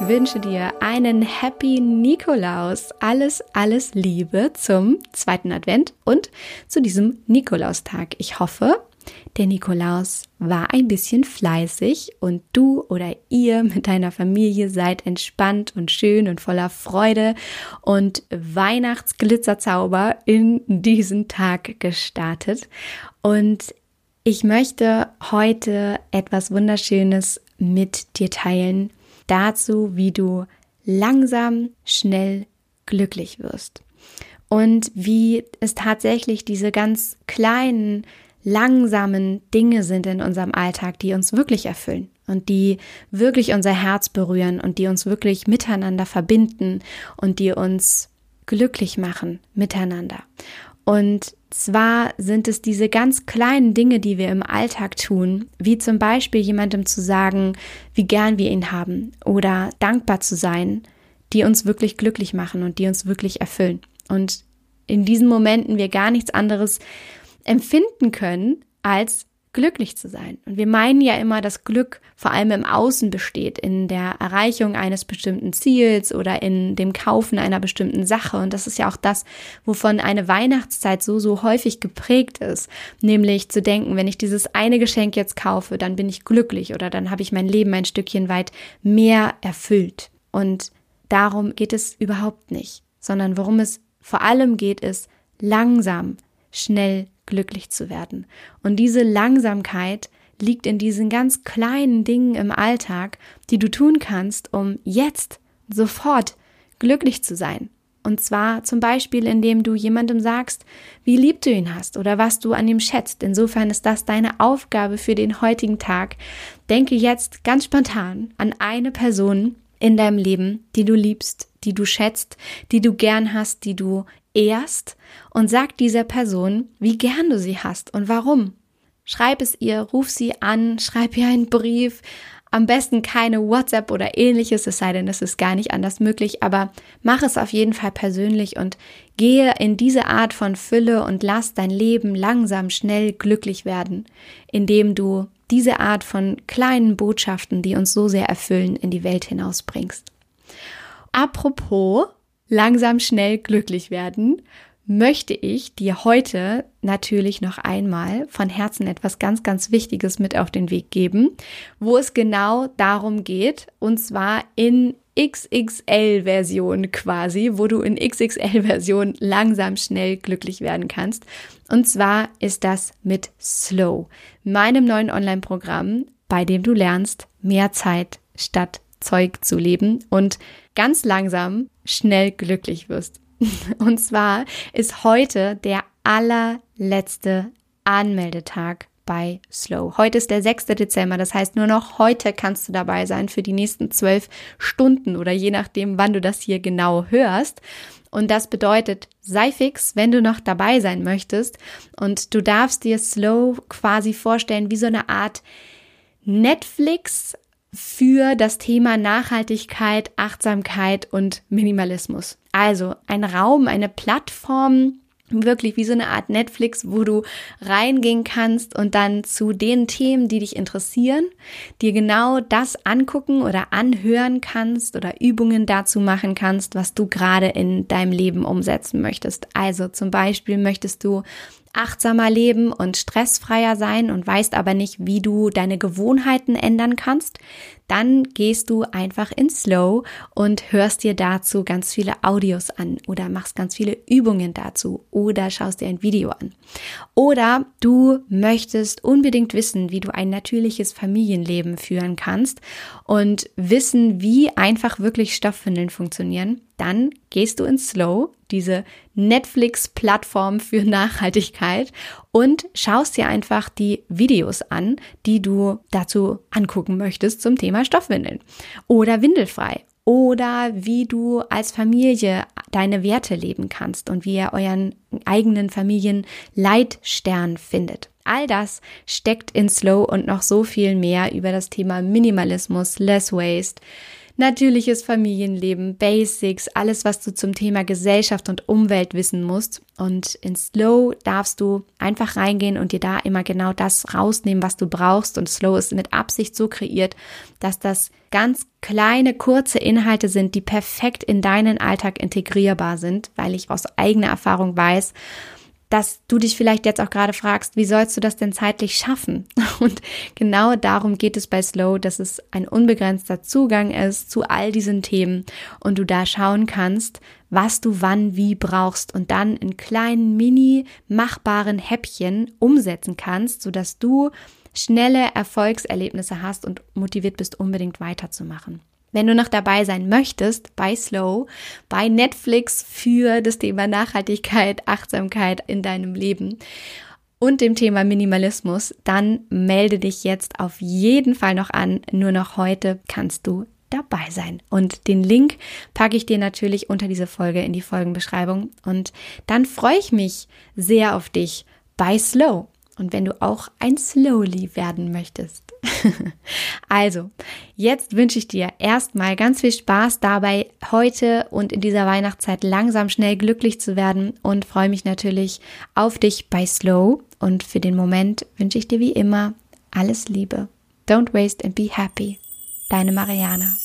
ich wünsche dir einen Happy Nikolaus. Alles, alles Liebe zum zweiten Advent und zu diesem Nikolaustag. Ich hoffe, der Nikolaus war ein bisschen fleißig und du oder ihr mit deiner Familie seid entspannt und schön und voller Freude und Weihnachtsglitzerzauber in diesen Tag gestartet. Und ich möchte heute etwas Wunderschönes mit dir teilen dazu, wie du langsam, schnell glücklich wirst. Und wie es tatsächlich diese ganz kleinen, langsamen Dinge sind in unserem Alltag, die uns wirklich erfüllen und die wirklich unser Herz berühren und die uns wirklich miteinander verbinden und die uns glücklich machen miteinander. Und zwar sind es diese ganz kleinen Dinge, die wir im Alltag tun, wie zum Beispiel jemandem zu sagen, wie gern wir ihn haben oder dankbar zu sein, die uns wirklich glücklich machen und die uns wirklich erfüllen. Und in diesen Momenten wir gar nichts anderes empfinden können als glücklich zu sein. Und wir meinen ja immer, dass Glück vor allem im Außen besteht, in der Erreichung eines bestimmten Ziels oder in dem Kaufen einer bestimmten Sache. Und das ist ja auch das, wovon eine Weihnachtszeit so, so häufig geprägt ist. Nämlich zu denken, wenn ich dieses eine Geschenk jetzt kaufe, dann bin ich glücklich oder dann habe ich mein Leben ein Stückchen weit mehr erfüllt. Und darum geht es überhaupt nicht, sondern worum es vor allem geht, ist langsam, schnell glücklich zu werden. Und diese Langsamkeit liegt in diesen ganz kleinen Dingen im Alltag, die du tun kannst, um jetzt sofort glücklich zu sein. Und zwar zum Beispiel, indem du jemandem sagst, wie lieb du ihn hast oder was du an ihm schätzt. Insofern ist das deine Aufgabe für den heutigen Tag. Denke jetzt ganz spontan an eine Person in deinem Leben, die du liebst, die du schätzt, die du gern hast, die du ehrst und sag dieser Person, wie gern du sie hast und warum. Schreib es ihr, ruf sie an, schreib ihr einen Brief, am besten keine WhatsApp oder ähnliches, es sei denn, es ist gar nicht anders möglich, aber mach es auf jeden Fall persönlich und gehe in diese Art von Fülle und lass dein Leben langsam, schnell glücklich werden, indem du diese Art von kleinen Botschaften, die uns so sehr erfüllen, in die Welt hinausbringst. Apropos langsam schnell glücklich werden, möchte ich dir heute natürlich noch einmal von Herzen etwas ganz, ganz Wichtiges mit auf den Weg geben, wo es genau darum geht, und zwar in XXL-Version quasi, wo du in XXL-Version langsam schnell glücklich werden kannst. Und zwar ist das mit Slow, meinem neuen Online-Programm, bei dem du lernst, mehr Zeit statt Zeug zu leben und ganz langsam schnell glücklich wirst. Und zwar ist heute der allerletzte Anmeldetag bei Slow. Heute ist der 6. Dezember, das heißt nur noch heute kannst du dabei sein für die nächsten zwölf Stunden oder je nachdem, wann du das hier genau hörst. Und das bedeutet, sei fix, wenn du noch dabei sein möchtest. Und du darfst dir Slow quasi vorstellen wie so eine Art Netflix für das Thema Nachhaltigkeit, Achtsamkeit und Minimalismus. Also ein Raum, eine Plattform, wirklich wie so eine Art Netflix, wo du reingehen kannst und dann zu den Themen, die dich interessieren, dir genau das angucken oder anhören kannst oder Übungen dazu machen kannst, was du gerade in deinem Leben umsetzen möchtest. Also zum Beispiel möchtest du achtsamer leben und stressfreier sein und weißt aber nicht, wie du deine Gewohnheiten ändern kannst, dann gehst du einfach in Slow und hörst dir dazu ganz viele Audios an oder machst ganz viele Übungen dazu oder schaust dir ein Video an. Oder du möchtest unbedingt wissen, wie du ein natürliches Familienleben führen kannst und wissen, wie einfach wirklich Stoffwindeln funktionieren dann gehst du in Slow, diese Netflix-Plattform für Nachhaltigkeit und schaust dir einfach die Videos an, die du dazu angucken möchtest zum Thema Stoffwindeln oder windelfrei oder wie du als Familie deine Werte leben kannst und wie ihr euren eigenen Familienleitstern findet. All das steckt in Slow und noch so viel mehr über das Thema Minimalismus, Less Waste, natürliches Familienleben, Basics, alles, was du zum Thema Gesellschaft und Umwelt wissen musst. Und in Slow darfst du einfach reingehen und dir da immer genau das rausnehmen, was du brauchst. Und Slow ist mit Absicht so kreiert, dass das ganz kleine, kurze Inhalte sind, die perfekt in deinen Alltag integrierbar sind, weil ich aus eigener Erfahrung weiß, dass du dich vielleicht jetzt auch gerade fragst, wie sollst du das denn zeitlich schaffen? Und genau darum geht es bei Slow, dass es ein unbegrenzter Zugang ist zu all diesen Themen und du da schauen kannst, was du wann wie brauchst und dann in kleinen, mini machbaren Häppchen umsetzen kannst, sodass du schnelle Erfolgserlebnisse hast und motiviert bist, unbedingt weiterzumachen. Wenn du noch dabei sein möchtest bei Slow, bei Netflix für das Thema Nachhaltigkeit, Achtsamkeit in deinem Leben und dem Thema Minimalismus, dann melde dich jetzt auf jeden Fall noch an. Nur noch heute kannst du dabei sein. Und den Link packe ich dir natürlich unter diese Folge in die Folgenbeschreibung. Und dann freue ich mich sehr auf dich bei Slow. Und wenn du auch ein Slowly werden möchtest. also, jetzt wünsche ich dir erstmal ganz viel Spaß dabei, heute und in dieser Weihnachtszeit langsam schnell glücklich zu werden und freue mich natürlich auf dich bei Slow. Und für den Moment wünsche ich dir wie immer alles Liebe. Don't waste and be happy. Deine Mariana.